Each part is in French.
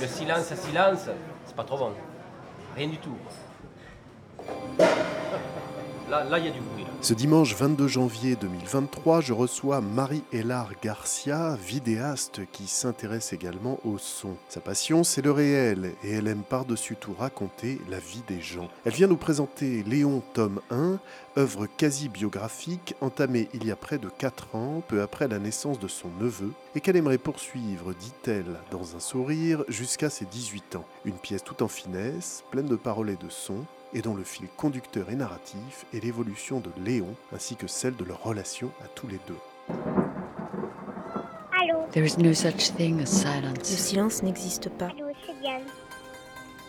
Le silence silence, c'est pas trop bon. Rien du tout. Là, il y a du bruit. Ce dimanche 22 janvier 2023, je reçois Marie-Hélar Garcia, vidéaste qui s'intéresse également au son. Sa passion, c'est le réel et elle aime par-dessus tout raconter la vie des gens. Elle vient nous présenter Léon, tome 1, œuvre quasi biographique entamée il y a près de 4 ans, peu après la naissance de son neveu, et qu'elle aimerait poursuivre, dit-elle, dans un sourire, jusqu'à ses 18 ans. Une pièce tout en finesse, pleine de paroles et de sons, et dont le fil conducteur et narratif est l'évolution de Léon ainsi que celle de leur relation à tous les deux. Allô There is no such thing as Le silence. silence n'existe pas. Allô.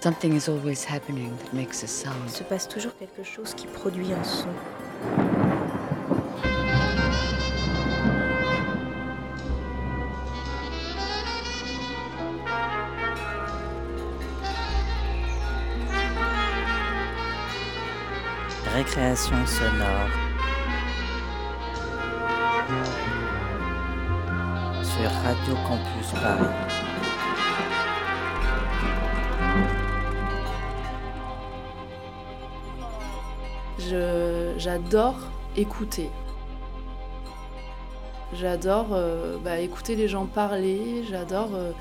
Something is always happening that makes a Il sound. se passe toujours quelque chose qui produit un son. Sonore. Sur Radio Campus Paris. J'adore écouter. J'adore euh, bah, écouter les gens parler, j'adore euh,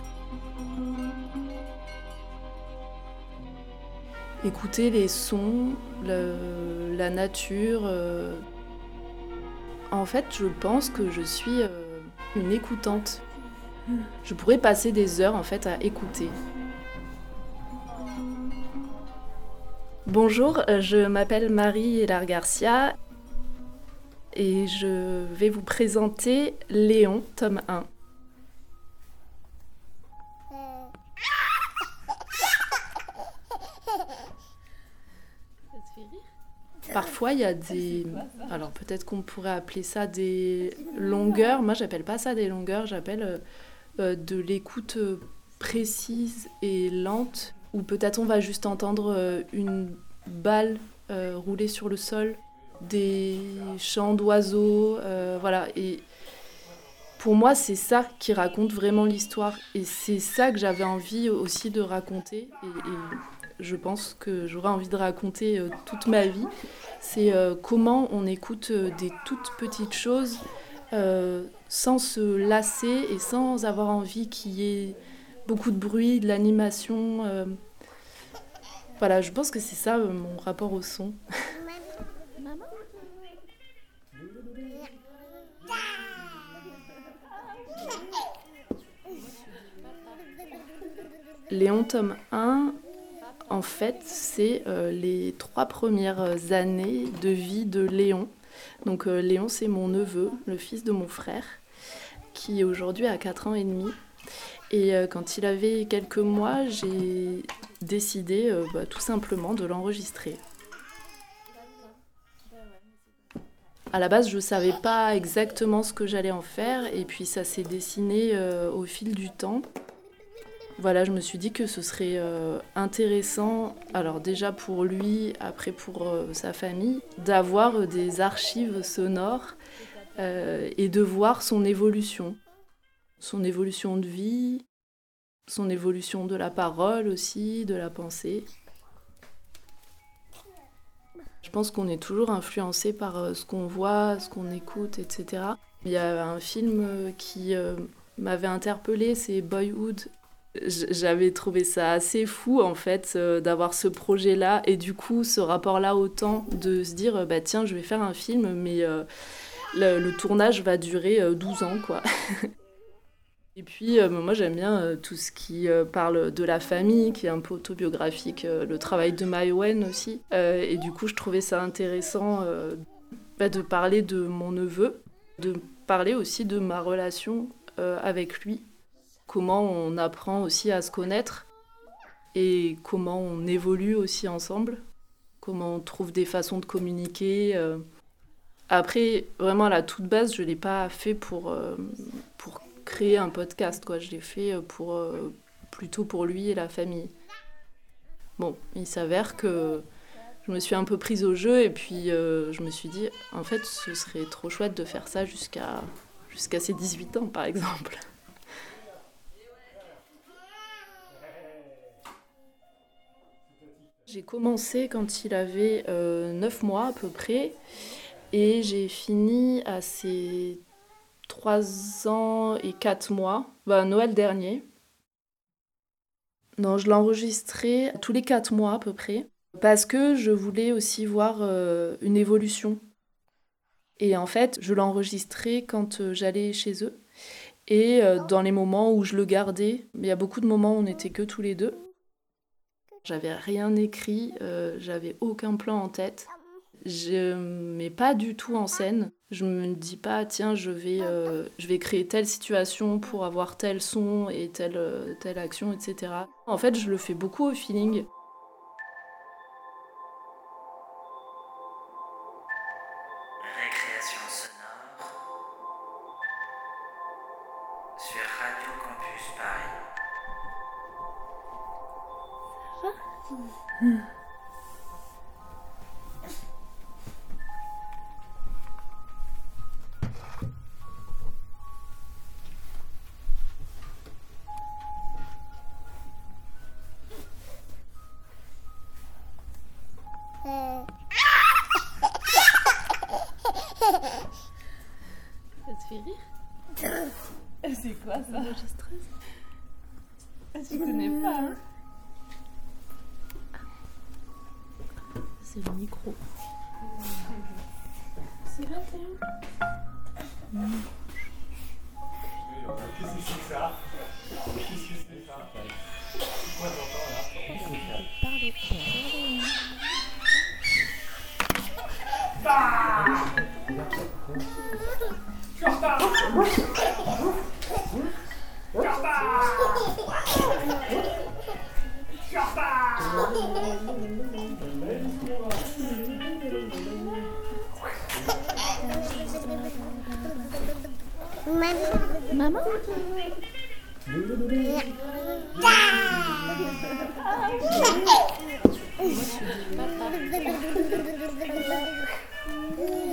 écouter les sons, la nature. euh. En fait, je pense que je suis euh, une écoutante. Je pourrais passer des heures en fait à écouter. Bonjour, euh, je m'appelle Marie Hélar Garcia et je vais vous présenter Léon, tome 1. Parfois, il y a des. Alors, peut-être qu'on pourrait appeler ça des longueurs. Moi, j'appelle pas ça des longueurs, j'appelle euh, euh, de l'écoute euh, précise et lente. Ou peut-être on va juste entendre euh, une balle euh, rouler sur le sol, des chants d'oiseaux, voilà. Et pour moi, c'est ça qui raconte vraiment l'histoire. Et c'est ça que j'avais envie aussi de raconter. Et, et je pense que j'aurais envie de raconter euh, toute ma vie. C'est euh, comment on écoute euh, des toutes petites choses sans se lasser et sans avoir envie qu'il y ait beaucoup de bruit, de l'animation. Voilà, je pense que c'est ça mon rapport au son. Léon tome 1, en fait, c'est euh, les trois premières années de vie de Léon. Donc euh, Léon, c'est mon neveu, le fils de mon frère, qui aujourd'hui a 4 ans et demi. Et euh, quand il avait quelques mois, j'ai décidé bah, tout simplement de l'enregistrer. À la base, je ne savais pas exactement ce que j'allais en faire, et puis ça s'est dessiné au fil du temps. Voilà, je me suis dit que ce serait euh, intéressant, alors déjà pour lui, après pour euh, sa famille, d'avoir euh, des archives sonores et de voir son évolution. Son évolution de vie, son évolution de la parole aussi, de la pensée. Je pense qu'on est toujours influencé par ce qu'on voit, ce qu'on écoute, etc. Il y a un film qui m'avait interpellée, c'est Boyhood j'avais trouvé ça assez fou en fait euh, d'avoir ce projet là et du coup ce rapport là au temps de se dire euh, bah tiens je vais faire un film mais euh, le, tournage va durer euh, 12 ans quoi. Et puis moi j'aime bien tout ce qui parle de la famille qui est un peu autobiographique le travail de Maïwen aussi. Et du coup je trouvais ça intéressant bah, de parler de mon neveu de parler aussi de ma relation avec lui comment on apprend aussi à se connaître et comment on évolue aussi ensemble, comment on trouve des façons de communiquer. euh. Après, vraiment à la toute base, je ne l'ai pas fait pour, euh, pour créer un podcast, quoi. je l'ai fait euh, pour, plutôt pour lui et la famille. Bon, il s'avère que je me suis un peu prise au jeu et puis je me suis dit, en fait, ce serait trop chouette de faire ça jusqu'à jusqu'à ses 18 ans, par exemple. J'ai commencé quand il avait 9 mois à peu près et j'ai fini à ses 3 ans et 4 mois, bah, Noël dernier. Non, je l'enregistrais tous les 4 mois à peu près parce que je voulais aussi voir une évolution et en fait, je l'enregistrais quand euh, j'allais chez eux. Et euh, dans les moments où je le gardais, il y a beaucoup de moments où on n'était que tous les deux. J'avais rien écrit, euh, j'avais aucun plan en tête. Je mets pas du tout en scène. Je me dis pas, tiens, je vais, je vais créer telle situation pour avoir tel son et telle, telle action, etc. En fait, je le fais beaucoup au feeling.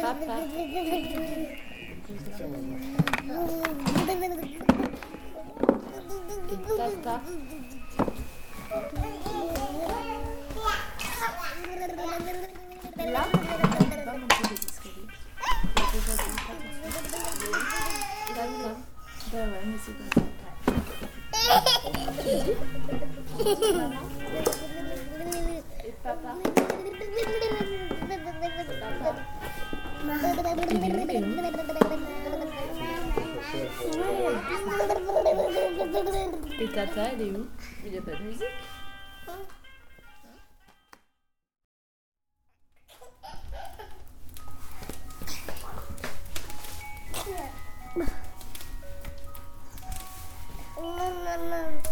Papa. Et Et papa. Et tata, elle est où? Il n'y a pas de musique? Basta.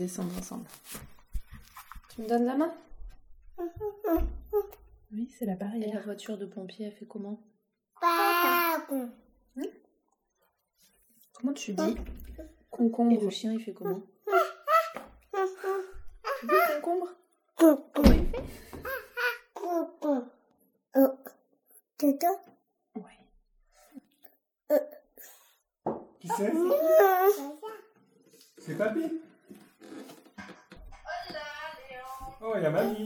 Descendre ensemble. Tu me donnes la main? Oui, c'est la barrière. Et la voiture de pompier, elle fait comment? Comment tu dis? Concombre. Et le chien, il fait comment Tu dis concombre Comment il fait Ouais. Qui c'est C'est papy Oh, il y a mamie.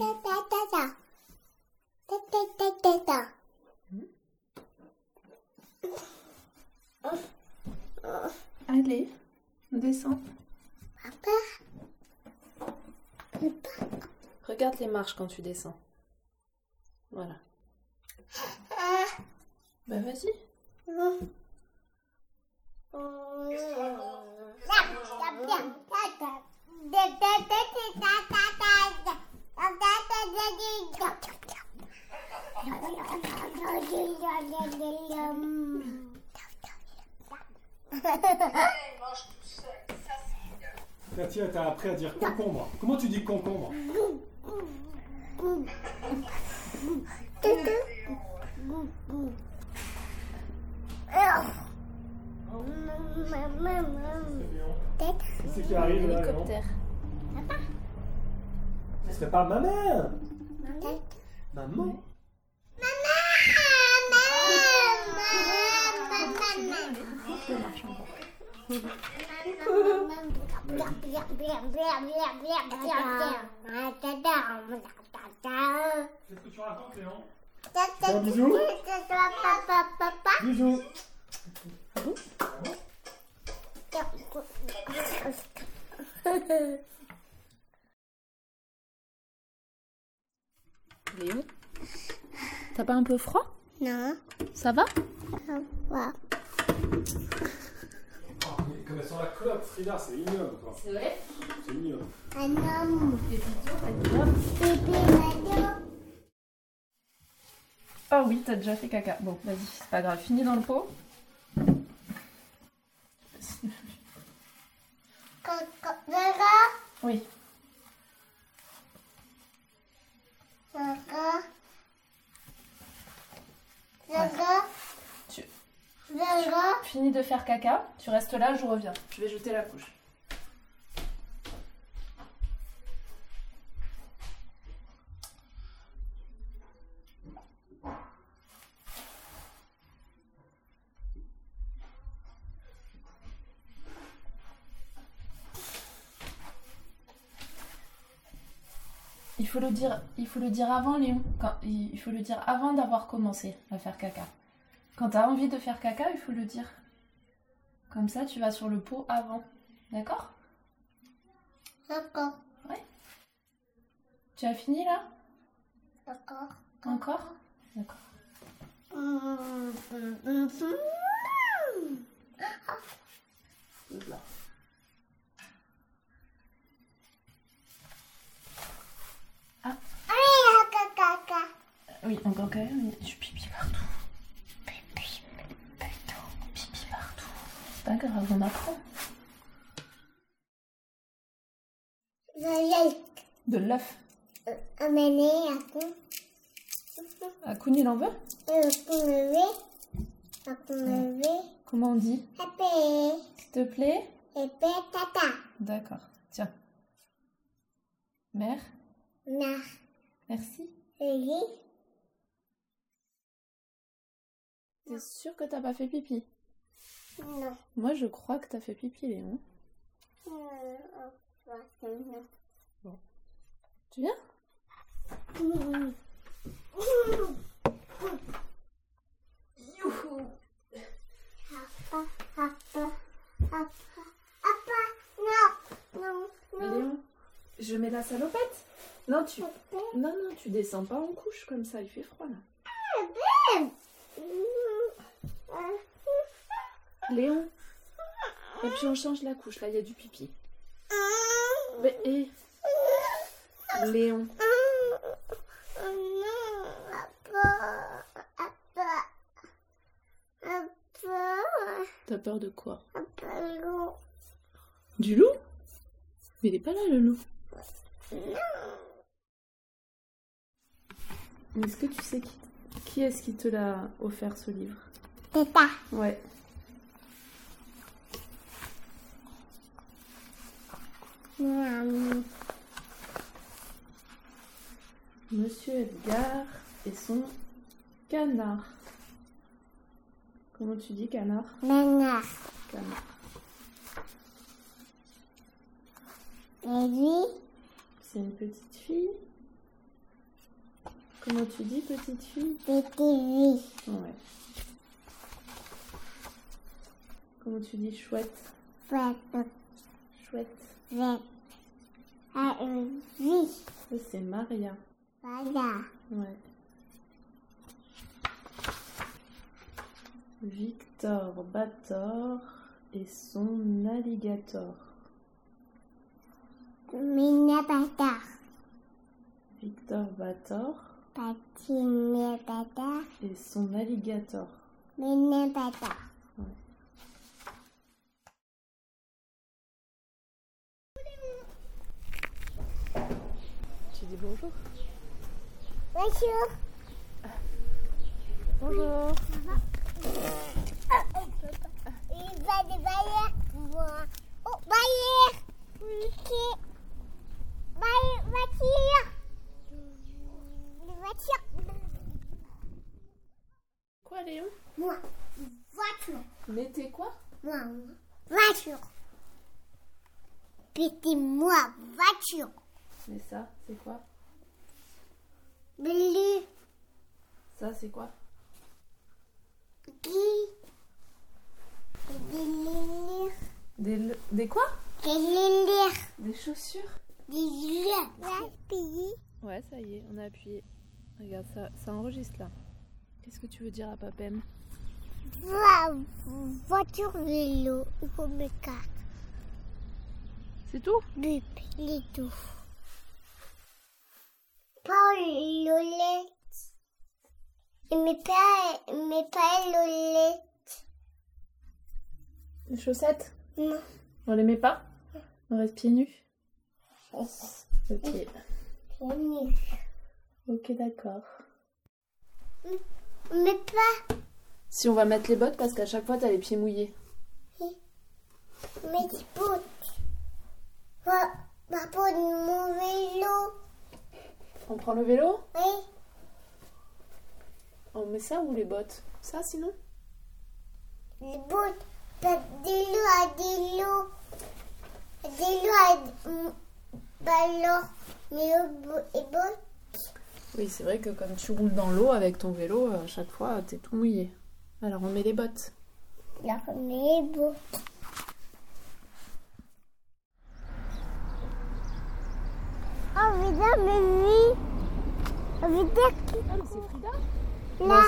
Allez, on descend. Regarde les marches quand tu descends. Voilà. Bah vas-y. À dire concombre. Comment tu dis concombre Qui c'est qui arrive là Léon Hélicoptère. Ce serait pas ma mère Maman Qu'est-ce que tu racontes, Léon Un bisou Bisous Léon T'as pas un peu froid Ça va voilà. Oh, mais Comme elles sont la clope, Frida, c'est ignoble quoi. C'est vrai C'est ignoble. Un homme. Ah oui, t'as déjà fait caca. Bon, vas-y, c'est pas grave. Finis dans le pot. Coco, Vera, Oui. Vera, Vera, Tu Vera. finis de faire caca. Tu restes là, je reviens. Je vais jeter la couche. Il faut le dire, il faut le dire avant Léon. Quand, il il faut le dire avant d'avoir commencé à faire caca. Quand t'as envie de faire caca, il faut le dire. Comme ça, tu vas sur le pot avant. D'accord? D'accord, Tu as fini là? D'accord. Encore? D'accord. Ah, caca. Oui, encore quand même, partout. Pipi C'est pas grave, on apprend. De l'œuf. amener à coup. À Koun, il en veut? Euh. Comment on dit? S'il te plaît? Tata. D'accord. Tiens. Mère, Na. merci. Oui. T'es sûr que t'as pas fait pipi? Non. Moi, je crois que t'as fait pipi, Léon. Euh, non. Tu viens? Non. Léon, je mets la salopette Non, tu... Non, non, tu descends pas en couche comme ça, il fait froid là. Léon Et puis on change la couche, là, il y a du pipi. Mais, Léon, T'as peur de quoi? Du loup? Mais il est pas là le loup. Est-ce que tu sais qui, qui est-ce qui te l'a offert ce livre? Tata. Ouais. Monsieur Edgar et son canard. Comment tu dis canard? Nana. Canard. Et lui, C'est une petite fille. Comment tu dis petite fille? C'était lui. Ouais. Comment tu dis chouette? Chouette. Chouette. Chouette. Ah, euh, oui. C'est Maria. Voilà. Ouais. Victor Bator et son alligator. Mina Bata. Victor Bator Pati Mina Bata. et son alligator. Mina Bata. Tu bonjour Bonjour. Bonjour. Il va des barrières. Moi. Oh, barrière. Ok. Barrière, voiture. Une voiture. Quoi Léon? Moi. Voiture. Mettez quoi? Moi. Voiture. Petit moi. Voiture. Mais ça, c'est quoi? Bleu. Ça, c'est quoi? Qui. Des lumières. des, le- des quoi? Des lumières. Des chaussures? Des lumières. Pays. Ouais, ça y est, on a appuyé. Regarde, ça, ça enregistre là. Qu'est-ce que tu veux dire à Papem? Vo- Voiture, vélo. Il faut me carte. C'est tout? Bup, les tout. Pas l'olette. Mais pas, mais pas l'olette. Les chaussettes Non. On les met pas? On reste pieds nus? Ok. C'est nul. Ok, d'accord. Mais pas, Si on va mettre les bottes parce qu'à chaque fois t'as les pieds mouillés. mais des bottes. Va, va prendre mon vélo. On prend le vélo Oui. On met ça ou les bottes? Ça sinon? Les bottes. Des lots à des lots. Des lots à. Bah alors, les bo- les bottes. Oui, c'est vrai que comme tu roules dans l'eau avec ton vélo, à chaque fois t'es tout mouillé. Alors on met les bottes. Là, on met les bottes. Putain, mais oui. Qui- Ah, mais c'est Frida là.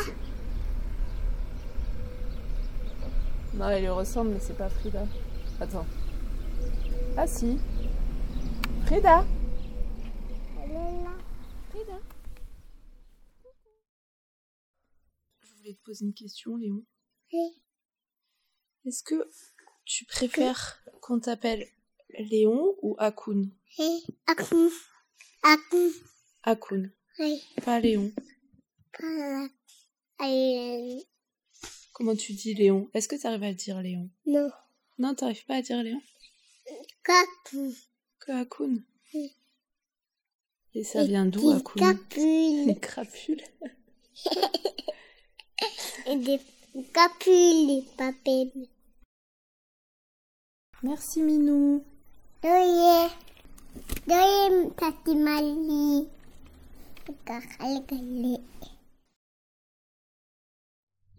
Non, elle lui ressemble, mais c'est pas Frida. Attends. Ah si. Frida Elle est là. Frida Je voulais te poser une question, Léon. Oui. Est-ce que tu préfères qu'on t'appelle Léon ou Akun Oui. Akun. Akun. Akun, Oui. pas Léon. Pas Comment tu dis Léon? Est-ce que tu arrives à dire Léon? Non. Non, t'arrives pas à dire Léon? Kakun. Que Akun Oui. Et ça vient d'où Des Akun? Capules. Les crapules. Et des capules, les papiers. Merci Minou. Doye. Doye, tati mali. Kakale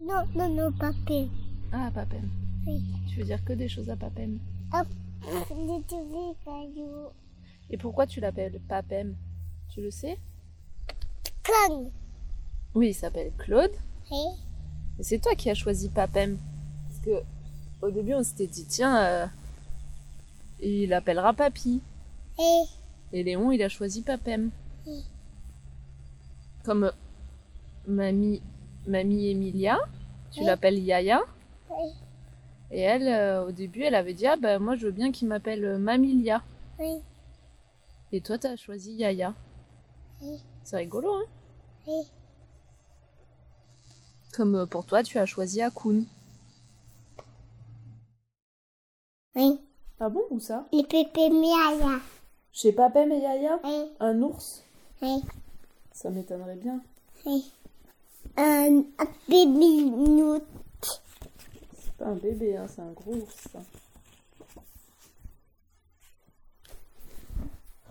Non, non, non, papier. Ah, Papem. Oui. Tu veux dire que des choses à Papem. Hop. Cailloux. Et pourquoi tu l'appelles Papem Tu le sais? Clang. Oui, il s'appelle Claude. Oui. Et c'est toi qui as choisi Papem. Parce que au début, on s'était dit, tiens, euh, il appellera Papy. Et Léon, il a choisi Papem. Oui. Comme mamie, mamie Emilia, tu Oui. l'appelles Yaya. Oui. Et elle, euh, au début, elle avait dit Ah, bah, moi, je veux bien qu'il m'appelle euh, Mamilia. Oui, Et toi, t'as choisi Yaya. oui, C'est rigolo, hein oui. Comme euh, pour toi, tu as choisi Akun. Oui, Ah bon, où ça? Les pépés miaïa. Chez Papem et Yaya Oui, Un ours oui, Ça m'étonnerait bien. oui. Un, un bébé nous. C'est pas un bébé, hein, c'est un gros ours. ça.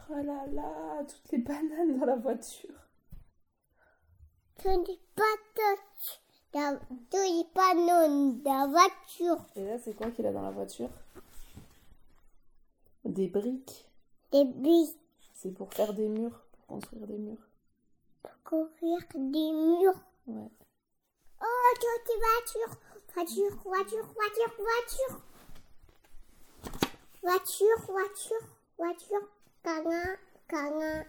Oh là là, toutes les bananes dans la voiture. N'est pas touch. Dans tous les panneaux de la voiture. Et là, c'est quoi qu'il a dans la voiture? Des briques. Des bus C'est pour faire des murs, pour construire des murs. pour courir des murs. Ouais. Oh, toutes voiture. Voiture, voiture, voiture, voiture. Voiture, voiture, voiture. Cana, cana.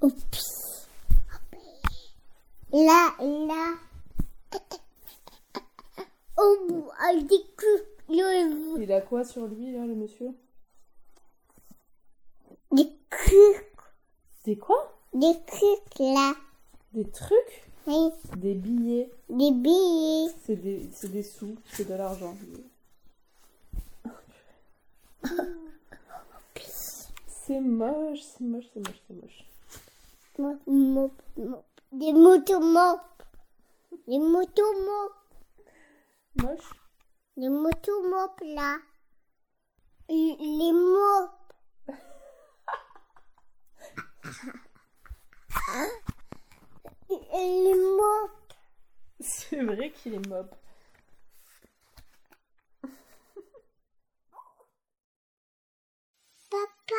Oups. Là, là. Le, Il a quoi sur lui, là, le monsieur? Des culs, Des quoi? Des culs là. Des trucs? Oui, Des billets. des billets. C'est des, c'est des sous, c'est de l'argent. C'est moche, c'est moche, c'est moche, c'est moche. Mo- mo- mo- Des motomopes. Des motomopes. Moche Les motomopes là. Les les mopes. Les mopes. C'est vrai qu'il est mob. Papa.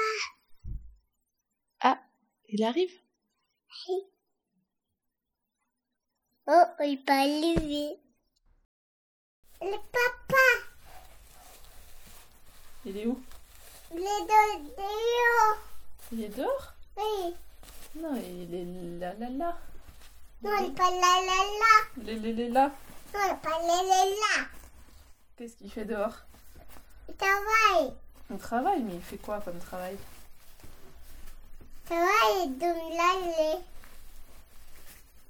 Ah, il arrive Oh, il va lever. Le papa. Il est où? Il est dehors. Il est dehors? Oui. Non, il est là, là, là. Non, il est pas là, là, là. Il est, il est là. Non, il est pas là, là, là. Qu'est-ce qu'il fait dehors? Il travaille. On travaille, mais il fait quoi comme travail? Il travaille dans l'allée.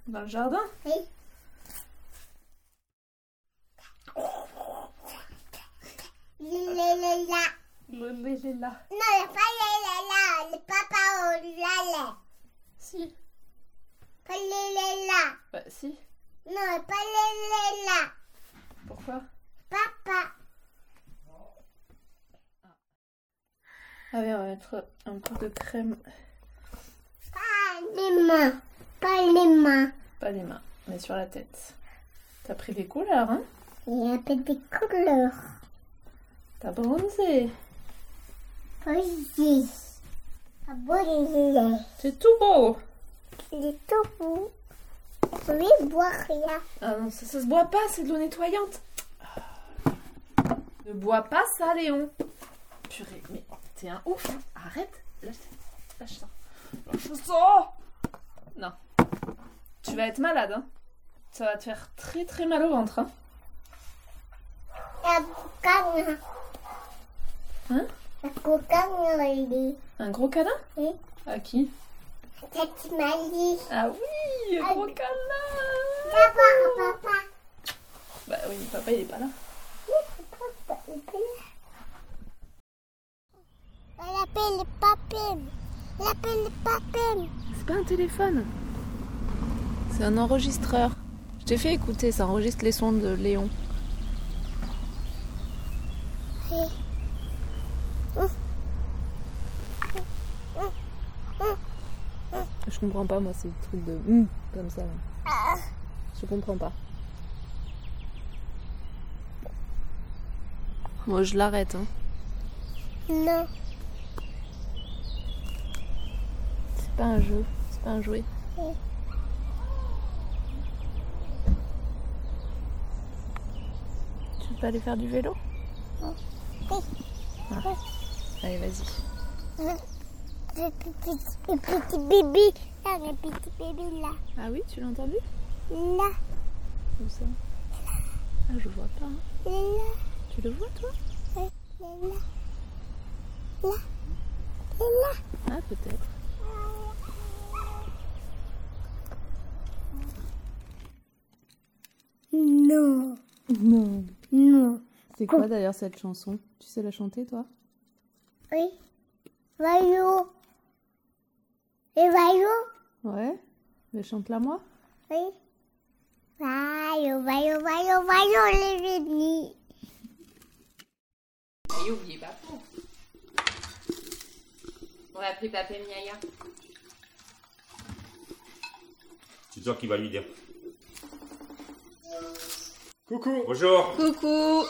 Dans le jardin? Oui. Est là. Non, il n'est pas là, là, là. Le papa au lait. Si. Pas là. Bah, si. Non, pas là. Pourquoi Papa. Allez, on va mettre un peu de crème. Pas les mains. Pas les mains. Pas les mains, mais sur la tête. T'as pris des couleurs, hein? Il y a un peu de couleurs. T'as bronzé. Vas-y. Ah est. C'est tout beau. Il est tout beau. Oui, boire rien. Ah non, ça, ça se boit pas, c'est de l'eau nettoyante. Ne bois pas ça, Léon. Purée, mais t'es un ouf. hein. Arrête. Lâche, lâche ça. Lâche ça. Non. Tu vas être malade, hein. Ça va te faire très très mal au ventre, hein. Hein? La cocagne, il est. Un gros câlin? Oui. À qui? Tati Mali. Ah oui, un gros câlin. Papa, papa. Bah oui, mais papa il est pas là. Papa, il est là. Elle appelle le papem. Elle appelle le papem. C'est pas un téléphone. C'est un enregistreur. Je t'ai fait écouter, ça enregistre les sons de Léon. Je comprends pas, moi, ces trucs de hum, comme ça. là. Je comprends pas. Moi, je l'arrête. Hein. Non. C'est pas un jeu, c'est pas un jouet. Oui. Pas aller faire du vélo Oui. Ah. Allez, vas-y. Le petit, le petit bébé. Là, le petit bébé là. Ah oui, tu l'as entendu Là, Où ça Ah, je vois pas. hein. là, Tu le vois, toi là, là. Là, là. Ah, peut-être. Non, Non. C'est quoi d'ailleurs cette chanson? Tu sais la chanter, toi? Oui. Voyou. Et voyou Ouais. Mais chante-la moi. Oui. Voyou, voyou, voyou, voyou, les vénis. Et oubliez pas pour. On va appeler Papa Miaya. C'est toi qui va lui dire. Coucou. Bonjour. Coucou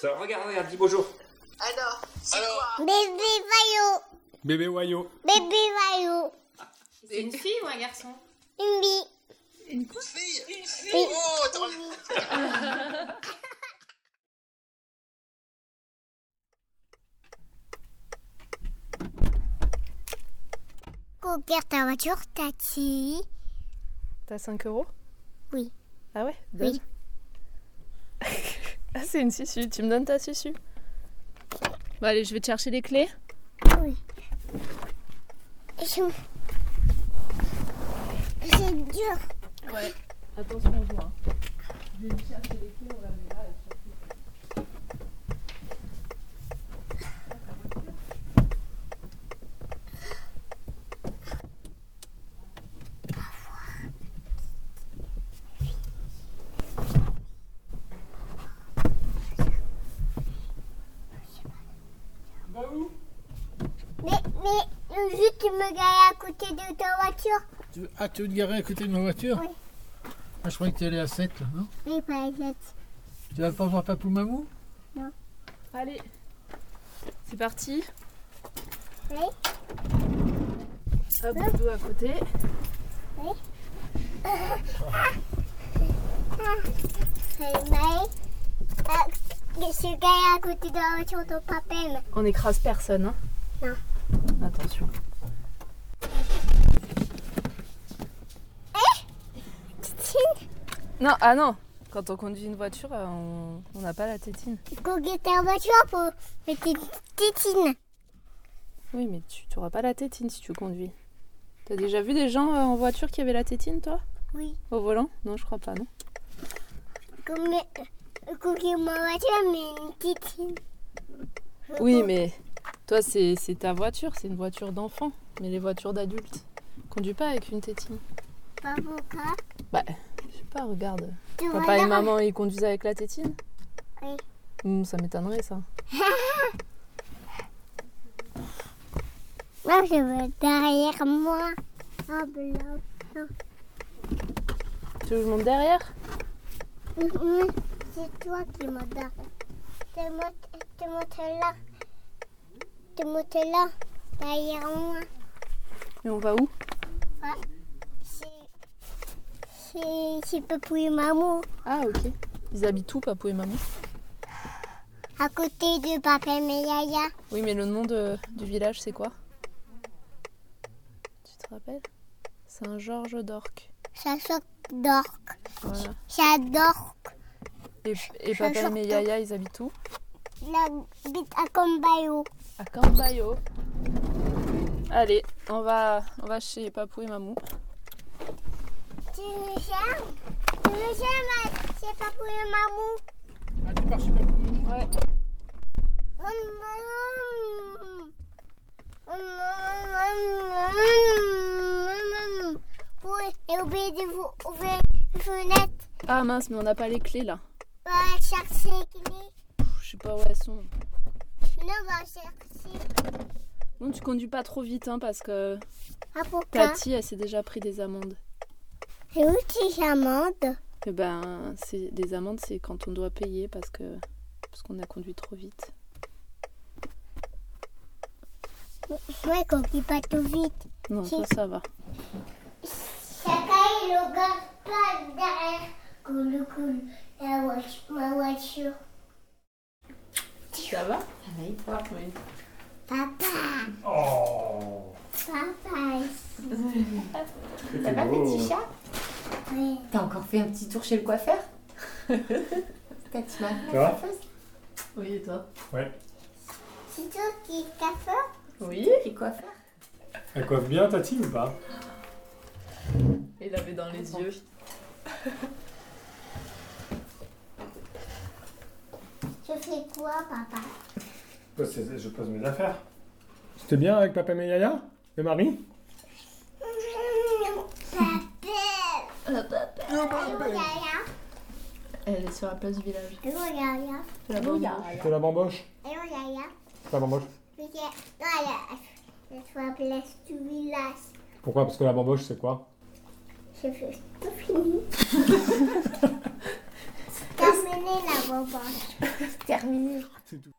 Ça, regarde, regarde, dis bonjour. Bébé voyou. Bébé Wayo. Bébé voyou. C'est une fille ou un garçon Une bille. Une quoi Regarde ta voiture, Tati. T'as 5 euros? Oui. Ah ouais? Oui. ah, c'est une susu. Tu me donnes ta susu Bon, allez, je vais te chercher les clés. Oui. Je- C'est dur. Ouais. Attention aux joints. Je vais lui chercher les clés, on la met là. Mais, mais, le jus, tu me gares à côté de ta voiture. Tu veux- Ah, tu veux te garer à côté de ma voiture Oui. Ah, je croyais que tu allais à 7, là, non Oui, pas cette. Tu vas pas voir Papou Mamou Allez. C'est parti. Oui. Hop, doudou à côté. Mais, ah, je suis à côté de la voiture de papa. On n'écrase personne, hein Non. Attention. Non, ah non. Quand on conduit une voiture, euh, on on n'a pas la tétine. go get ta voiture pour mettre une titine. Oui, mais tu n'auras pas la tétine si tu conduis. T'as déjà vu des gens euh, en voiture qui avaient la tétine, toi? Oui. Au volant? Non, je crois pas, non Comme ma voiture, mais une titine. Oui, mais toi, c'est c'est ta voiture, c'est une voiture d'enfant. Mais les voitures d'adultes, conduis pas avec une tétine. Pas pourquoi. Bah, sais pas, regarde. Tu Papa et maman, ils conduisent avec la tétine Oui. Hmm, ça m'étonnerait, ça. Moi, je veux derrière moi. Ah. Tu veux que je monte derrière? C'est toi qui me donnes. Tu montes, tu montes là. Tu montes là, derrière moi. Et on va où? C'est- C'est Papou et Maman. Ah, ok. Ils habitent où, Papou et Maman À côté de Papa et Yaya. Oui, mais le nom de- du village, c'est quoi? Tu te rappelles? Saint-Georges d'Orc. Ça sort d'orque. Voilà. J'adore Et, et papa et Yaya, ils habitent où? La bite à Combayo. À Cambayo. Allez, on va, on va chez Papou et Mamou. Tu me charmes Tu me charmes C'est Papou et Mamou. Ah, tu pars chez Papou Mamou Ouais. Et oubliez de vous ouvrir les fenêtres. Ah mince, mais on n'a pas les clés là. On va chercher les clés. Pff, Je sais pas où elles sont. Non, on va chercher. Non, tu conduis pas trop vite hein, parce que Ah, pourquoi Tati, elle s'est déjà pris des amendes. Et où tu amendes? Eh ben, c'est des amendes, c'est quand on doit payer parce que parce qu'on a conduit trop vite. Ouais, qu'on ne pas tout vite. Non, toi ça va. Chacun il regarde pas derrière. Cool, cool. La voiture, ma voiture. Ça va? Ça toi Papa. Oh Papa ici. Ça va, petit chat Oui. T'as encore fait un petit tour chez le coiffeur T'as tu m'as Oui, et toi Ouais. C'est toi qui es coiffeur Oui. Qui coiffeur Elle coiffe bien Tati ou pas Il avait dans les yeux. Je fais quoi, papa? Je pose mes affaires. C'était bien avec papa et Yaya Et Marie Elle est sur la place du village. Allô, Yaya C'est la bamboche. C'est la bamboche? Allô, Yaya C'est la bamboche. Je suis à la place du village. Pourquoi? Parce que la bamboche, c'est quoi? Je fais tout fini. Terminé la bamboche. Terminé. C'est tout.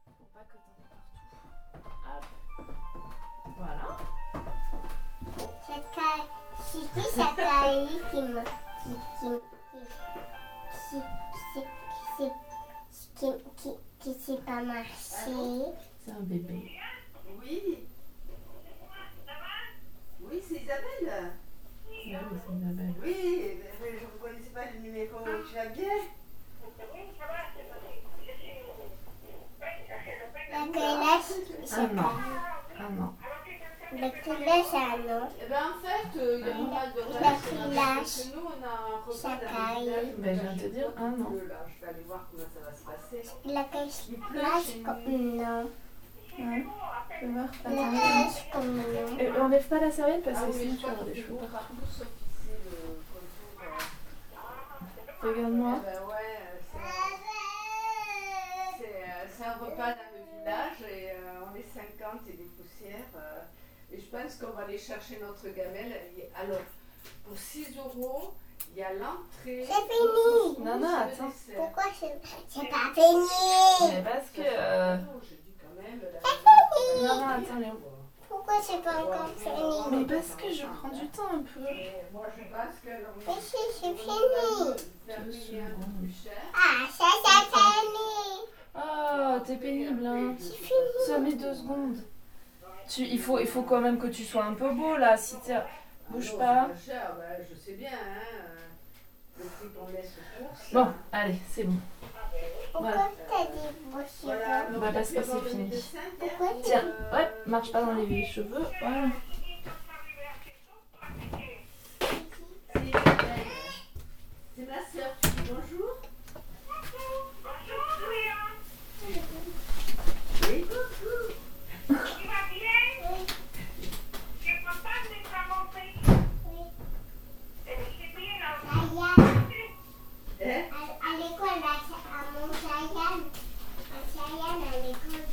C'était Satan qui me. qui s'est pas marché. C'est un bébé. Oui. Oui, c'est Isabelle. Oui, c'est Isabelle. Oui, je ne reconnaissais pas le numéro. Tu vas bien Oui, bah, tu lâches un. Eh ben, en fait, euh, il y a pas de relâche. Parce que Nous, on a un repas d'un Ben, je viens de te dire un nom. Euh, je vais aller voir comment ça va se passer. La cache lâche comme non. Ouais. Je vais voir. La cache comme non. Et enlève pas la serviette parce ah que sinon tu vas avoir des cheveux. Euh. Regarde-moi. Eh ben ouais, C'est un repas dans le village et on est 50 et des poussières et je pense qu'on va aller chercher notre gamelle. Alors, pour 6 euros, il y a l'entrée. C'est fini. Non, non, c'est attends. Pourquoi c'est c'est pas fini? Mais parce que. euh, même, la- Non, non, attends. Pourquoi c'est pas encore fini? Mais parce que je prends du temps un peu. Et moi, je pense que l'on Mais si, c'est fini. Ah, ça, c'est fini. Oh, t'es pénible, hein. C'est fini. Ça met deux secondes. Tu, il, faut, il faut quand même que tu sois un peu beau là. Si t'es. Bouge Non, pas. ben, je sais bien, hein. Courses. Bon, allez, c'est bon. Pourquoi Voilà. t'as dit beau Voilà, cheveux Bah, parce que c'est fini. et, Tiens, euh, ouais, marche pas dans les cheveux. Voilà. C'est. C'est ma soeur, tu dis bonjour Oui, coucou Aya, Hein à, à l'école, à, à mon Cheyenne. À Cheyenne, à l'école.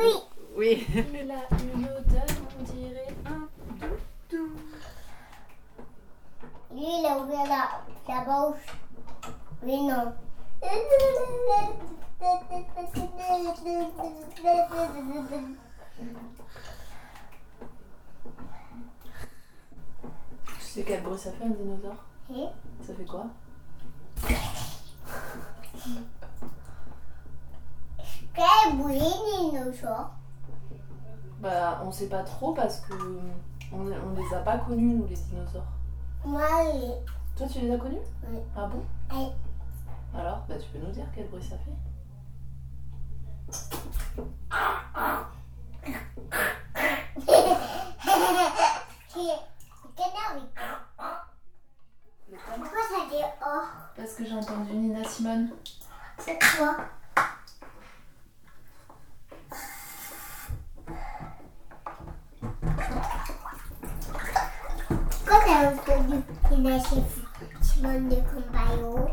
Oui. Oui. Il a une odeur, on dirait un doudou. Lui, il a ouvert la, la bouche. Oui, non. Tu sais quel bruit ça fait un dinosaure? Et Ça fait quoi? Quel bruit, dinosaure Bah, on sait pas trop parce que on, on les a pas connus, nous, les dinosaures. Moi, oui. Toi, tu les as connus? Oui. Ah bon? Oui. Alors, bah, tu peux nous dire quel bruit ça fait? C'est. Pourquoi ça dit oh? Parce que j'ai entendu Nina Simone. Pourquoi Pourquoi entendu Nina Simone de Combayo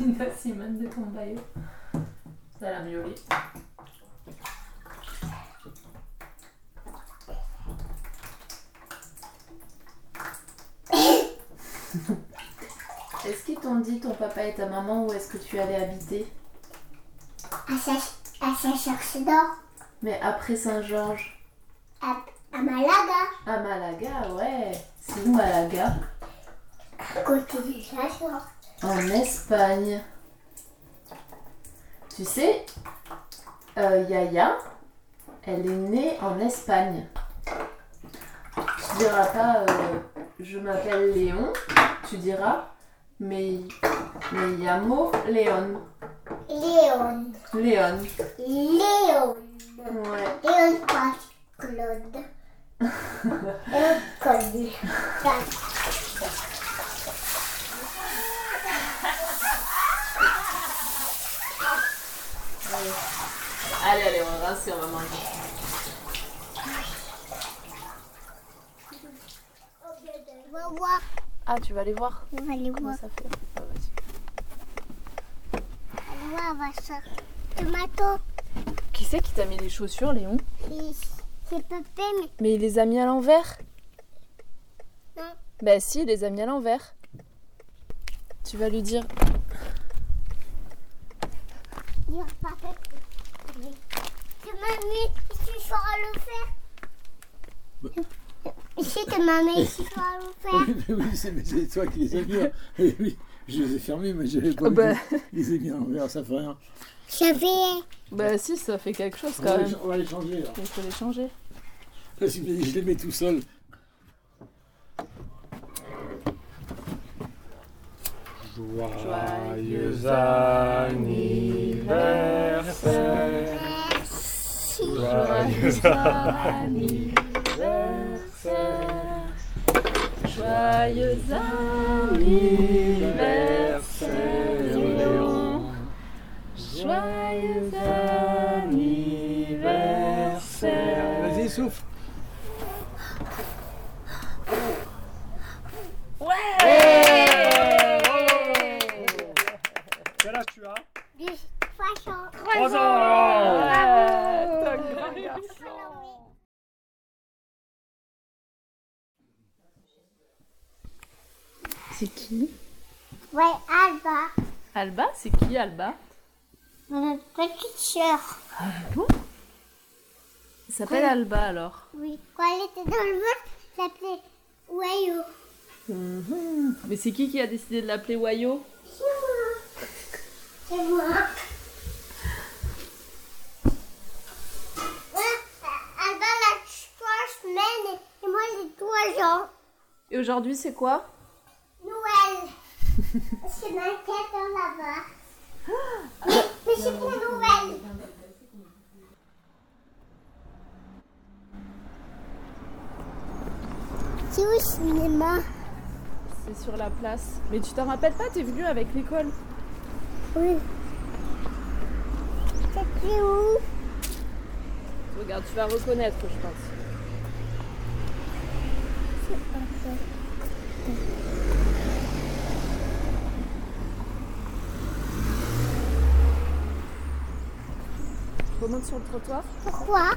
Nina Simone de Combayo. Ça a l'air miaulé. Est-ce qu'ils t'ont dit ton papa et ta maman où est-ce que tu allais habiter? À sa, à sa cherche d'or Mais après Saint-Georges? À Malaga, À Malaga, ouais. C'est où Malaga? À côté soeur. En Espagne. Tu sais, euh, Yaya, elle est née en Espagne. Tu diras pas euh, je m'appelle Léon, tu diras mais me llamo Léon. Léon. Léon. Léon. Ouais. Léon pas Claude. Claude. Allez, allez, on va rincer, on va manger. On va voir. Ah, tu vas aller voir On va aller comment voir. ça fait? Ah, vas-y. On va voir ça. Tomato. Qui c'est qui t'a mis les chaussures, Léon? C'est- C'est Pépé, mais Mais il les a mis à l'envers. non. Bah si, il les a mis à l'envers. Tu vas lui dire. Pas faire. Que mamie, tu sauras le faire. Si que mamie, tu sauras le faire. Oui, oui, c'est mais c'est toi qui les as mis. hein. Je les ai fermés, mais je n'ai pas Ah bah. les ai mis l'envers, ça fait rien. J'avais. Bah si, ça fait quelque chose On quand va, même. les, on va les changer. là. Il faut les changer. Je les mets tout seul. Joyeux anniversaire. Joyeux anniversaire. Joyeux anniversaire, Léon. Joyeux anniversaire. Vas-y, souffle. Quel âge tu as? Du façon. Trois ans C'est qui Ouais, Alba. Alba, c'est qui Alba Notre petite sœur. Ah bon Elle s'appelle Alba alors. Oui. Quand elle était dans le ventre, elle s'appelait Wayo. Mhm. Mais c'est qui qui a décidé de l'appeler Wayo C'est moi. C'est moi. Alba a trois semaines et- et moi j'ai trois ans. Et aujourd'hui c'est quoi Noël. C'est ma tête là-bas. Mais, mais c'est pour Noël. C'est au cinéma. C'est sur la place. Mais tu t'en rappelles pas T'es venu avec l'école Oui. C'est où? Regarde, tu vas reconnaître, je pense. Remonte sur le trottoir. Pourquoi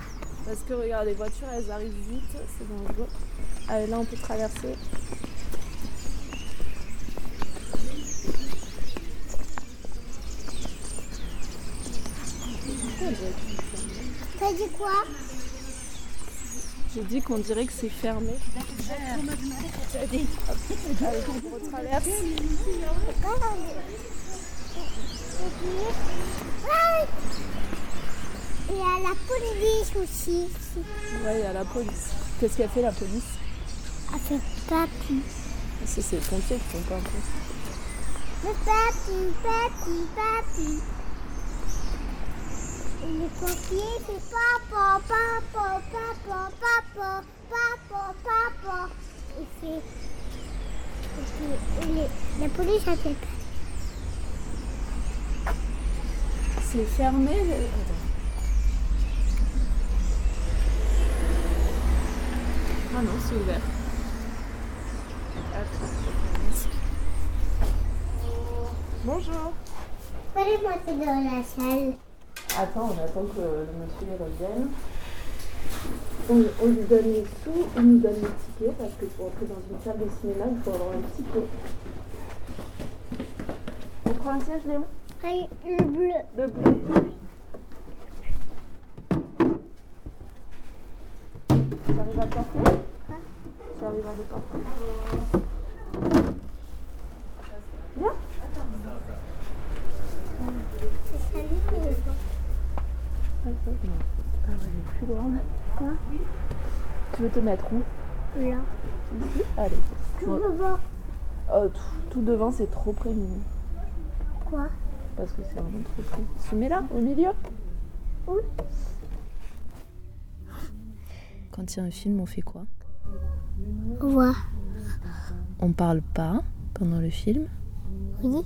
Parce que regarde, les voitures elles arrivent vite, c'est dangereux. Allez, là on peut traverser. T'as dit quoi J'ai dit qu'on dirait que c'est fermé. Allez, on retraverse. Y a la police aussi. Ouais, il y a la police. Qu'est-ce qu'a fait la police? Elle fait papi. Si c'est les pompiers qui font pas un peu. Le papi, papi, papi. Et le pompier fait papa, papa, papa, papa, papa, papa. Et les- la police a fait C'est fermé. le- Ah non, c'est ouvert. Bonjour. Allez monter dans la salle? Attends, on attend que le monsieur revienne. On, on lui donne les sous, il nous donne les tickets parce que pour entrer dans une salle de cinéma, il faut avoir un ticket. On prend un siège, Léon? Allez, le bleu. Le bleu. J'arrive à le porter Hein J'arrive à le porter. Bien Ah ouais, plus grande. Hein tu veux te mettre où? Là. Ici? Allez. Tout devant. Euh, tout, devant, c'est trop près, Mimi. Pourquoi Parce que c'est vraiment trop près. Tu mets là, au milieu? Oui. Quand il y a un film, on fait quoi Ouais. On parle pas pendant le film. Oui.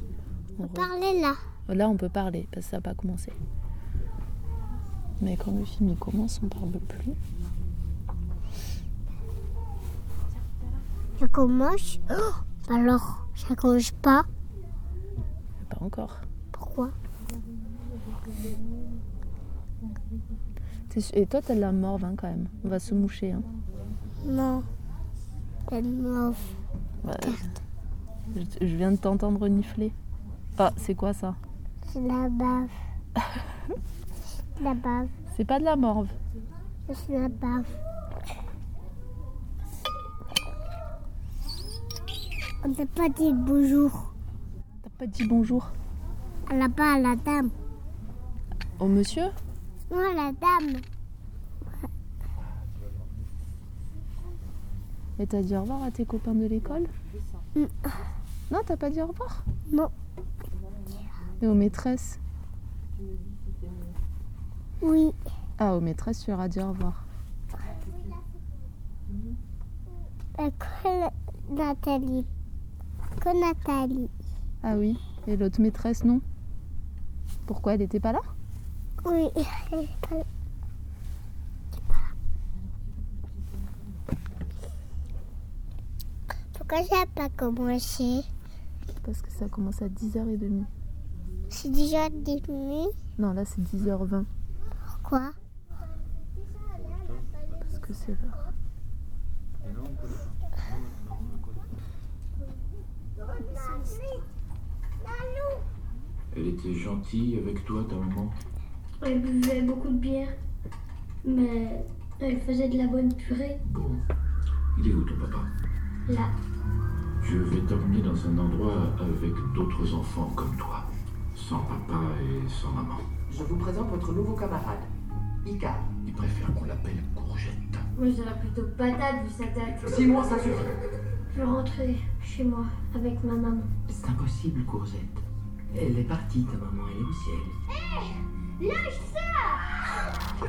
On Parlez là. Là, on peut parler parce que ça n'a pas commencé. Mais quand le film il commence, on parle plus. Ça commence. Oh, alors, ça commence pas. Pas encore. Pourquoi T'es su- Et toi, t'as de la morve hein, quand même. On va se moucher. Hein. Non. Tellement. Ouais. Je, je viens de t'entendre renifler. Ah, c'est quoi ça? C'est la bave. la bave. C'est pas de la morve. C'est la bave. On t'a pas dit bonjour. T'as pas dit bonjour? À la bas à la dame. au monsieur? Non, la dame. Et t'as dit au revoir à tes copains de l'école Mm. Non, t'as pas dit au revoir Non. Et aux maîtresses Oui. Ah, aux maîtresses, tu leur as dit au revoir. Euh, que Nathalie. Que Nathalie. Ah oui. Et l'autre maîtresse, non? Pourquoi elle était pas là? Oui. Pourquoi ça n'a pas commencé Parce que ça commence à 10h30. C'est déjà demi. Non, là c'est 10h20. Pourquoi Parce que c'est l'heure. Elle était gentille avec toi, ta maman Elle buvait beaucoup de bière, mais elle faisait de la bonne purée. Bon. Il est où ton papa? Là, Je vais t'emmener dans un endroit avec d'autres enfants comme toi. Sans papa et sans maman. Je vous présente votre nouveau camarade, Icar. Il préfère qu'on l'appelle Courgette. moi je dirais plutôt patate vu sa tête. Six mois, ça suffit. Je vais rentrer chez moi avec ma maman. C'est impossible, Courgette. Elle est partie, ta maman, elle est au ciel. Hé Lâche ça! Oh,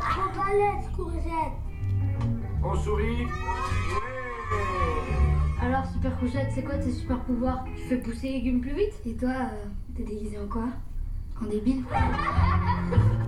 trop balèze, courgette. On sourit. Alors, super courgette, c'est quoi tes super pouvoirs? Tu fais pousser les légumes plus vite? Et toi, euh, t'es déguisé en quoi? En débile?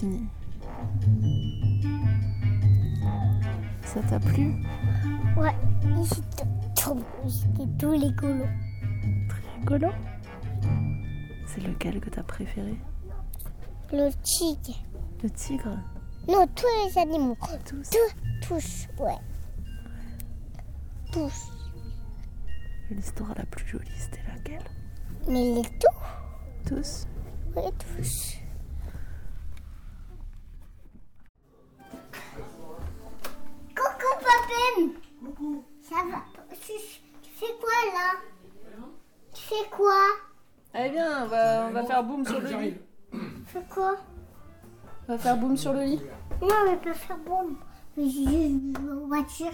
fini. Ça t'a plu? Ouais, c'était trop C'était tous les colos. Rigolo? C'est lequel que t'as préféré? Le tigre. Le tigre? Non, tous les animaux. Tous Tous, tous, ouais. Tous. L'histoire la plus jolie, c'était laquelle? Mais les tout Tous? Oui, tous. Ça va tu, tu fais quoi là? Tu fais quoi? Allez bien, on va, on va faire boum sur le lit. Tu fais quoi? On va faire boum sur le lit. Non, mais pas faire bombe. Mais j'ai juste une voiture.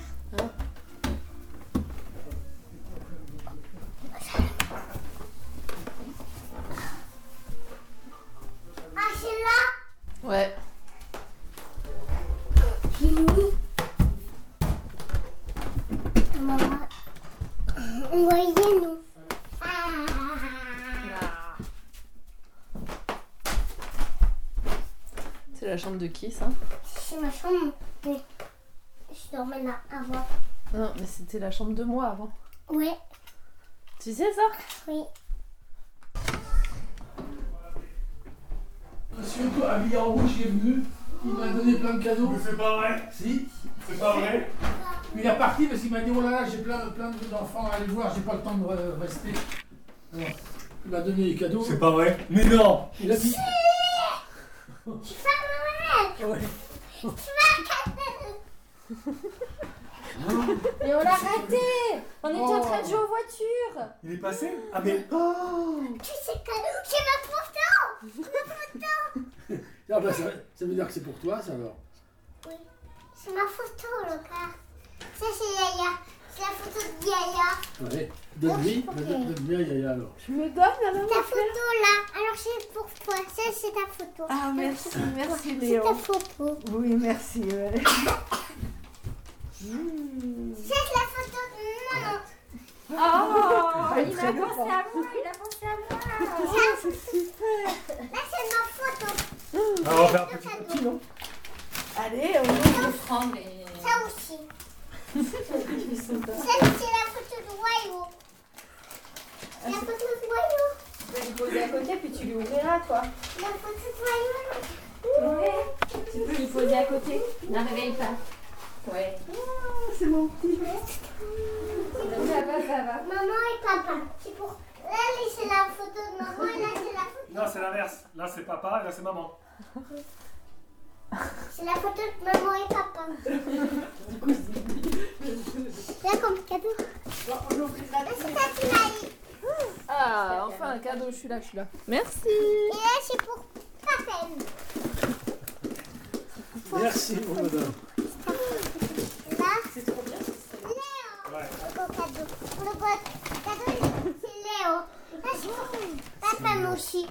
Ah, c'est là Ouais. J'ai mis. On va- On voyait nous. Ah. C'est la chambre de qui ça? C'est ma chambre. mais Je dormais là avant. Non, mais c'était la chambre de moi avant. Ouais, Tu sais ça? Oui. Monsieur toi, habillé en rouge, il est venu. Il m'a donné plein de cadeaux. Mais c'est pas vrai. Si. C'est pas vrai. Il est parti parce qu'il m'a dit oh là là, j'ai plein, plein d'enfants à aller voir, j'ai pas le temps de re- rester. Alors, il m'a donné les cadeaux. C'est pas vrai. Mais non. Il a dit. Ouais. Tu vas Et on l'a raté On était en train de jouer aux voitures Il est passé? Ah mais. Oh Tu sais que c'est ma photo Ma photo Ah bah, ça, ça veut dire que c'est pour toi, ça alors. Oui, c'est ma photo, le gars. Ça, c'est Yaya. C'est la photo de Yaya. Ouais. Donne-lui, donne- donne-lui à Yaya alors. Tu me donnes alors Ta photo là. Alors, c'est pour toi. Ça, c'est ta photo. Ah merci, merci C'est Léo. ta photo. Oui, merci. ouais. C'est la photo de maman. Oh, il très a bien. pensé à moi, il a pensé à moi. Ça, c'est super. Là, c'est ma photo. Ah, on va faire un petit petit, non Allez, on ouvre le franc, mais... Ça aussi. Ça, c'est la photo de Wayo. La photo de Wayo. Tu peux lui poser à côté, puis tu lui ouvriras, toi. La photo de Wayo. Ouais. Tu peux lui poser à côté. Ne réveille pas. Ouais. c'est mon petit. Ça va, ça va. Maman et papa. C'est pour. Là, c'est la photo de maman et là, c'est la photo. Non, c'est l'inverse. Là, c'est papa et là, c'est maman. C'est la photo de maman et papa. Là, comme cadeau. Là, c'est ta Timaï. Ah, enfin un cadeau, je suis là, je suis là. Merci Et là, c'est pour papa. Merci, mon madame. Là, c'est trop bien. Léo. Ouais. Le beau cadeau. Le beau cadeau, c'est Léo. Là, c'est pour papa, moi aussi.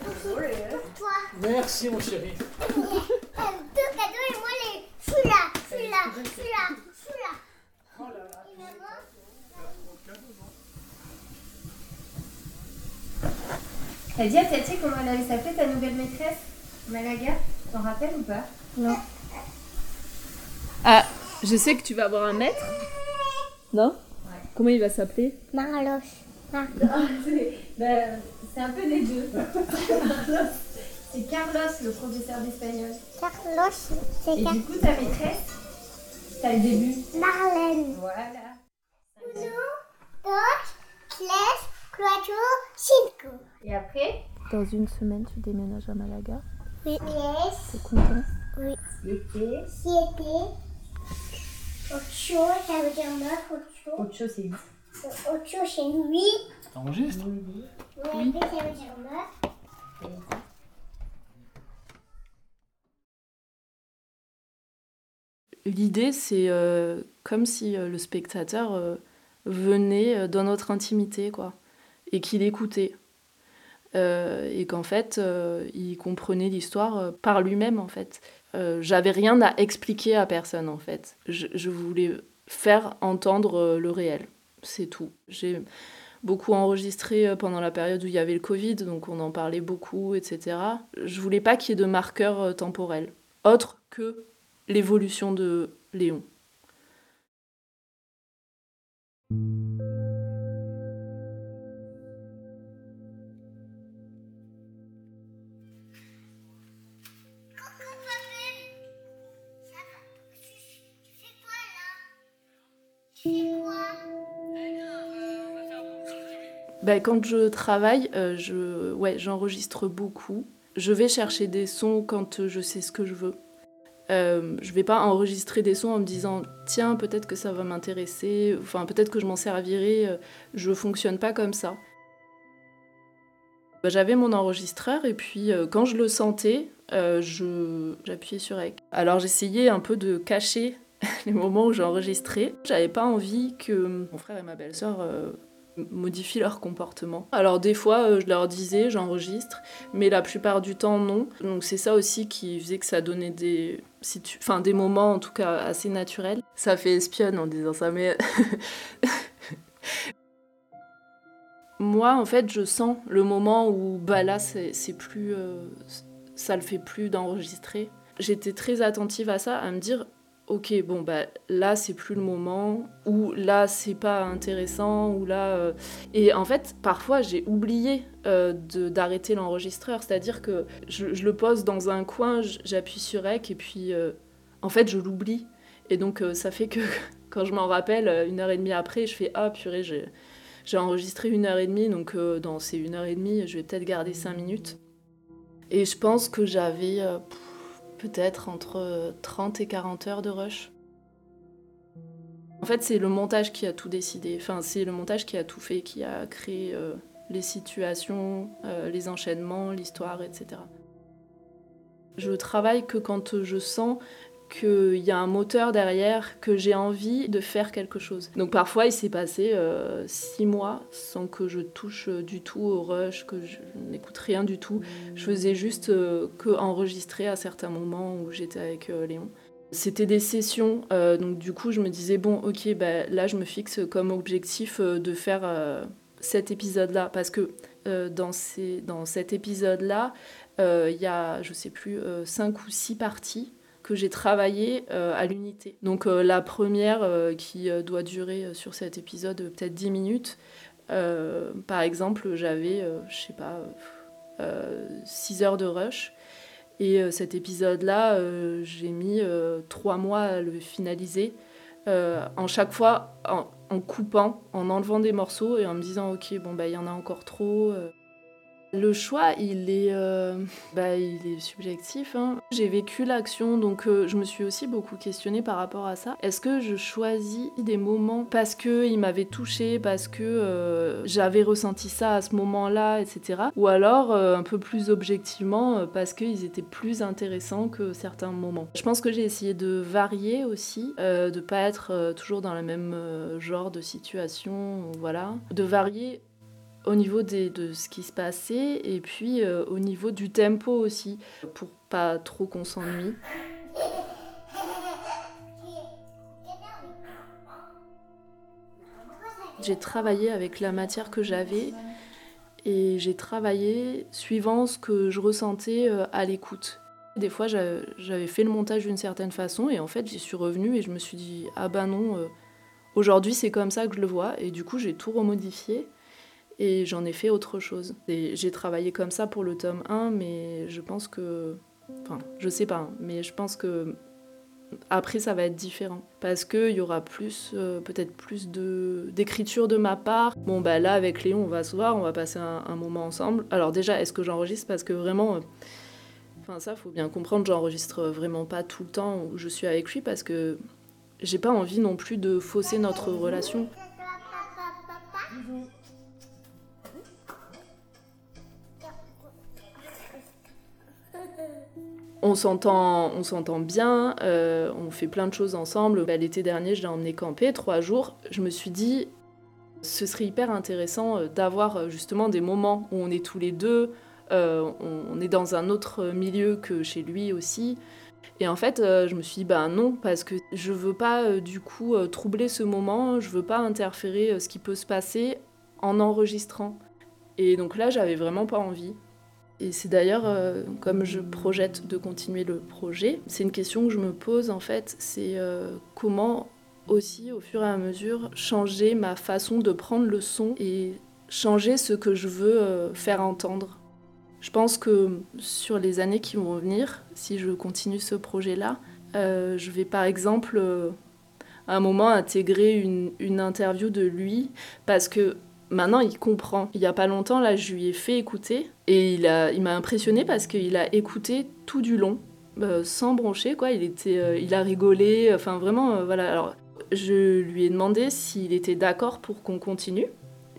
Pour toi. Merci, mon chéri. Euh, Deux cadeaux et moi, les. Celui-là, celui-là, celui-là, celui-là. Et maman, T'as dit à Tati comment elle avait s'appelé ta nouvelle maîtresse Malaga T'en rappelles ou pas Non. Ah, je sais que tu vas avoir un maître Non? Comment il va s'appeler? Marlos. Ah, c'est bah, c'est un peu des deux. c'est Carlos, le professeur d'espagnol. Carlos, c'est Et du coup, ta maîtresse, t'as le début. Marlène. Voilà. Uno, dos, tres, cuatro, cinco. Et après? Dans une semaine, tu déménages à Malaga. Oui. T'es content Oui. L'été. Siete. Ocho, ça veut dire neuf. Ocho. Autre chose, c'est 8. Ocho, c'est huit. T'enregistres Oui. ça veut dire neuf. L'idée, c'est euh, comme si euh, le spectateur euh, venait euh, dans notre intimité, quoi, et qu'il écoutait. Euh, et qu'en fait, euh, il comprenait l'histoire euh, par lui-même, en fait. Euh, J'avais rien à expliquer à personne, en fait. Je, voulais faire entendre euh, le réel. C'est tout. J'ai beaucoup enregistré euh, pendant la période où il y avait le Covid, donc on en parlait beaucoup, etc. Je voulais pas qu'il y ait de marqueurs euh, temporels, autres que l'évolution de Léon. Ben, quand je travaille, euh, je, ouais, j'enregistre beaucoup. Je vais chercher des sons quand je sais ce que je veux. Euh, je vais pas enregistrer des sons en me disant tiens peut-être que ça va m'intéresser, enfin peut-être que je m'en servirai. Euh, je ne fonctionne pas comme ça. Bah, j'avais mon enregistreur et puis euh, quand je le sentais, je j'appuyais sur REC. Alors j'essayais un peu de cacher les moments où j'enregistrais. J'avais pas envie que mon frère et ma belle-sœur euh, modifient leur comportement. Alors des fois, euh, je leur disais j'enregistre, mais la plupart du temps non. Donc c'est ça aussi qui faisait que ça donnait des, situ- enfin, des moments en tout cas assez naturels. Ça fait espionne en disant ça, mais moi en fait je sens le moment où bah là c'est c'est plus, euh, ça le fait plus d'enregistrer. J'étais très attentive à ça, à me dire ok bon bah là c'est plus le moment ou là c'est pas intéressant ou là euh, et en fait parfois j'ai oublié euh, d'arrêter l'enregistreur. C'est à dire que je, le pose dans un coin j'appuie sur rec et puis euh, en fait je l'oublie. Et donc ça fait que quand je m'en rappelle une heure et demie après je fais ah purée j'ai enregistré une heure et demie. Donc dans ces une heure et demie je vais peut-être garder cinq minutes. Et je pense que j'avais peut-être entre euh, 30 et 40 heures de rush. En fait, c'est le montage qui a tout décidé. Enfin, c'est le montage qui a tout fait, qui a créé euh, les situations, euh, les enchaînements, l'histoire, etc. Je travaille que quand je sens qu'il y a un moteur derrière, que j'ai envie de faire quelque chose. Donc parfois, il s'est passé euh, six mois sans que je touche euh, du tout au rush, que je n'écoute rien du tout. Je faisais juste euh, que enregistrer à certains moments où j'étais avec euh, Léon. C'était des sessions, donc du coup je me disais bon ok bah, là je me fixe comme objectif de faire cet épisode-là parce que dans, ces, dans cet épisode-là il y a je sais plus cinq ou six parties que j'ai travaillé euh, à l'unité. Donc euh, la première euh, qui doit durer sur cet épisode peut-être 10 minutes. Par exemple, j'avais, je sais pas, 6 heures de rush. Et cet épisode-là, j'ai mis 3 mois à le finaliser. en chaque fois, en, en coupant, en enlevant des morceaux et en me disant, ok, bon, bah, il y en a encore trop. Le choix, il est, euh, bah, il subjectif. hein. J'ai vécu l'action, donc euh, je me suis aussi beaucoup questionnée par rapport à ça. Est-ce que je choisis des moments parce qu'il m'avait touché, parce que euh, j'avais ressenti ça à ce moment-là, etc. Ou alors, un peu plus objectivement, parce qu'ils étaient plus intéressants que certains moments? Je pense que j'ai essayé de varier aussi, de pas être toujours dans le même genre de situation, voilà. De varier au niveau de ce qui se passait et puis euh, au niveau du tempo aussi, pour pas trop qu'on s'ennuie. J'ai travaillé avec la matière que j'avais et j'ai travaillé suivant ce que je ressentais euh, à l'écoute. Des fois, j'a- j'avais fait le montage d'une certaine façon et en fait, j'y suis revenue et je me suis dit ah ben non, euh, aujourd'hui c'est comme ça que je le vois et du coup j'ai tout remodifié et j'en ai fait autre chose. J'ai travaillé comme ça pour le tome 1, mais je pense que. Enfin, je sais pas, mais je pense que. Après, ça va être différent. Parce qu'il y aura plus, euh, peut-être plus d'écriture de ma part. Bon, bah là, avec Léon, on va se voir, on va passer un, un moment ensemble. Alors, déjà, est-ce que j'enregistre? Parce que vraiment. euh, Enfin, ça, faut bien comprendre, j'enregistre vraiment pas tout le temps où je suis avec lui parce que j'ai pas envie non plus de fausser notre relation. On s'entend, on s'entend bien, euh, on fait plein de choses ensemble. Bah, L'été dernier, je l'ai emmené camper trois jours. Je me suis dit, ce serait hyper intéressant euh, d'avoir euh, justement des moments où on est tous les deux, on, est dans un autre milieu que chez lui aussi. Et en fait, je me suis dit, bah non, parce que je veux pas du coup troubler ce moment, je veux pas interférer ce qui peut se passer en enregistrant. Et donc là, j'avais vraiment pas envie. Et c'est d'ailleurs, euh, comme je projette de continuer le projet, c'est une question que je me pose en fait, c'est euh, comment aussi au fur et à mesure changer ma façon de prendre le son et changer ce que je veux euh, faire entendre. Je pense que sur les années qui vont venir, si je continue ce projet-là, je vais par exemple à un moment intégrer une, une interview de lui parce que Maintenant, il comprend. Il y a pas longtemps, là, je lui ai fait écouter et il a, il m'a impressionné parce qu'il a écouté tout du long, euh, sans broncher, quoi. Il était, euh, il a rigolé, enfin vraiment, euh, voilà. Alors, je lui ai demandé s'il était d'accord pour qu'on continue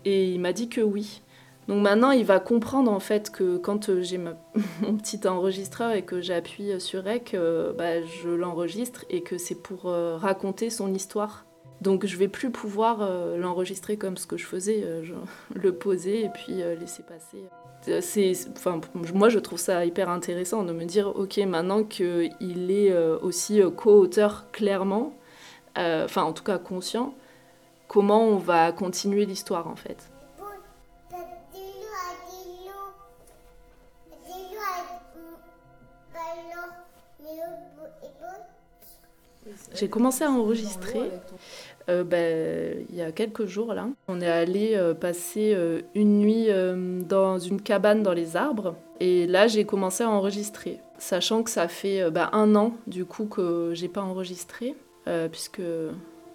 et il m'a dit que oui. Donc maintenant, il va comprendre en fait que quand j'ai mon petit enregistreur et que j'appuie sur Rec, bah, je l'enregistre et que c'est pour raconter son histoire. Donc je vais plus pouvoir euh, l'enregistrer comme ce que je faisais, euh, genre, le poser et puis euh, laisser passer. Euh, C'est, enfin, moi je trouve ça hyper intéressant de me dire, ok, maintenant qu'il est euh, aussi euh, co-auteur clairement, euh, enfin en tout cas conscient, comment on va continuer l'histoire en fait? J'ai commencé à enregistrer euh, ben, il y a quelques jours là. On est allé euh, passer euh, une nuit dans une cabane dans les arbres et là j'ai commencé à enregistrer, sachant que ça fait ben, un an du coup que j'ai pas enregistré puisque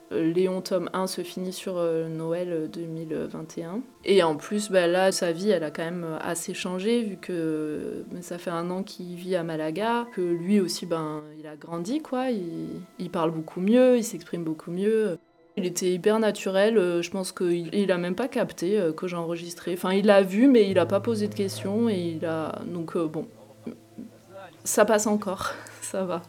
Léon tome 1 se finit sur Noël 2021. Et en plus, ben là, sa vie, elle a quand même assez changé, vu que ça fait un an qu'il vit à Malaga, que lui aussi, ben, il a grandi, quoi. Il parle beaucoup mieux, il s'exprime beaucoup mieux. Il était hyper naturel, euh, je pense qu'il il a même pas capté euh, que j'enregistrais. Enfin, il l'a vu, mais il a pas posé de questions, et il a... Donc, euh, bon, ça passe encore, ça va.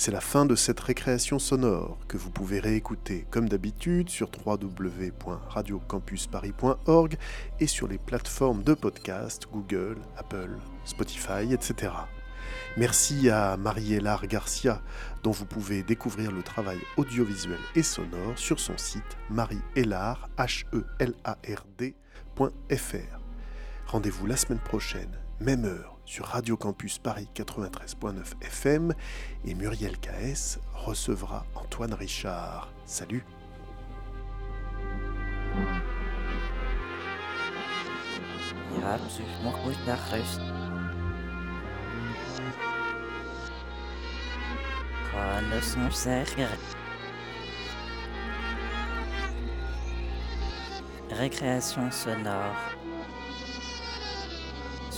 C'est la fin de cette récréation sonore que vous pouvez réécouter comme d'habitude sur www.radiocampusparis.org et sur les plateformes de podcast Google, Apple, Spotify, etc. Merci à Marie-Hélard Garcia, dont vous pouvez découvrir le travail audiovisuel et sonore sur son site mariehélard, H-E-L-A-R-D.fr. Rendez-vous la semaine prochaine, même heure, sur Radio Campus Paris 93.9 FM et Muriel KS recevra Antoine Richard. Salut. Ja, psych